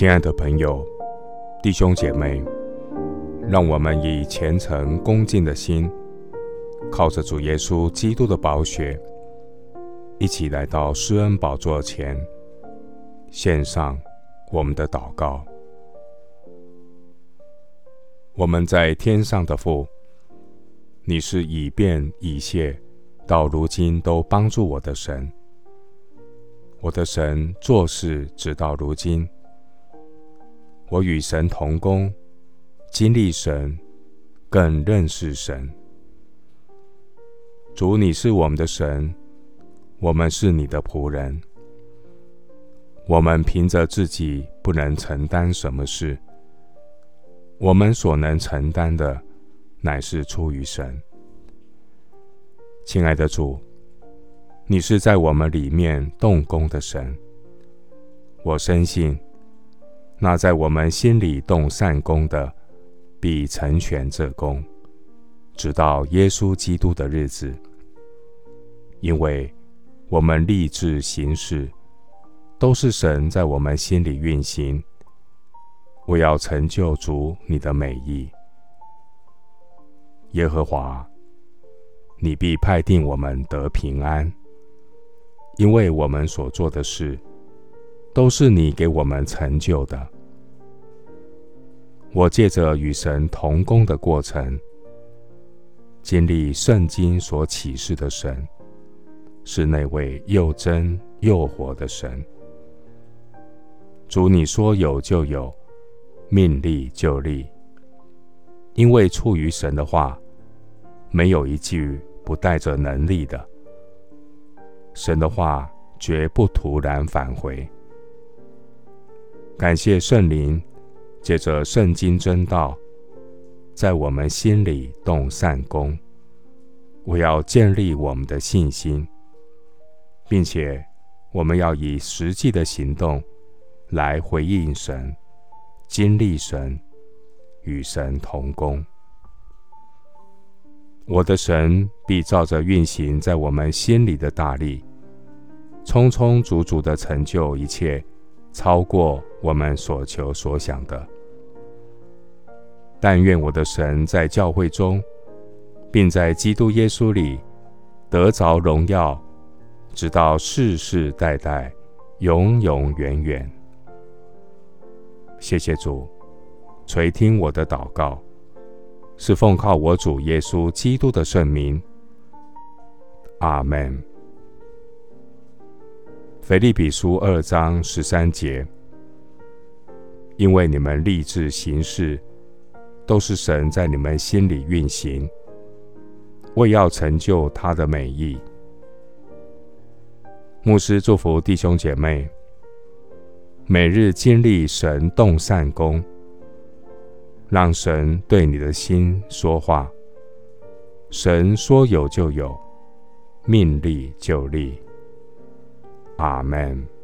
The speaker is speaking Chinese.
亲爱的朋友、弟兄姐妹，让我们以虔诚恭敬的心，靠着主耶稣基督的宝血，一起来到施恩宝座前，献上我们的祷告。我们在天上的父，你是以便以谢，到如今都帮助我的神。我的神做事直到如今。我与神同工，经历神，更认识神。主，你是我们的神，我们是你的仆人。我们凭着自己不能承担什么事，我们所能承担的，乃是出于神。亲爱的主，你是在我们里面动工的神，我深信。那在我们心里动善工的，必成全这工，直到耶稣基督的日子。因为我们立志行事，都是神在我们心里运行，为要成就主你的美意。耶和华，你必派定我们得平安，因为我们所做的事。都是你给我们成就的。我借着与神同工的过程，经历圣经所启示的神，是那位又真又活的神。主，你说有就有，命立就立。因为出于神的话，没有一句不带着能力的。神的话绝不突然返回。感谢圣灵，借着圣经真道，在我们心里动善工。我要建立我们的信心，并且我们要以实际的行动来回应神，经历神，与神同工。我的神必照着运行在我们心里的大力，充充足足的成就一切。超过我们所求所想的。但愿我的神在教会中，并在基督耶稣里得着荣耀，直到世世代代，永永远远。谢谢主，垂听我的祷告，是奉靠我主耶稣基督的圣名。阿门。腓立比书二章十三节，因为你们立志行事，都是神在你们心里运行，为要成就他的美意。牧师祝福弟兄姐妹，每日经历神动善工，让神对你的心说话，神说有就有，命立就立。阿门。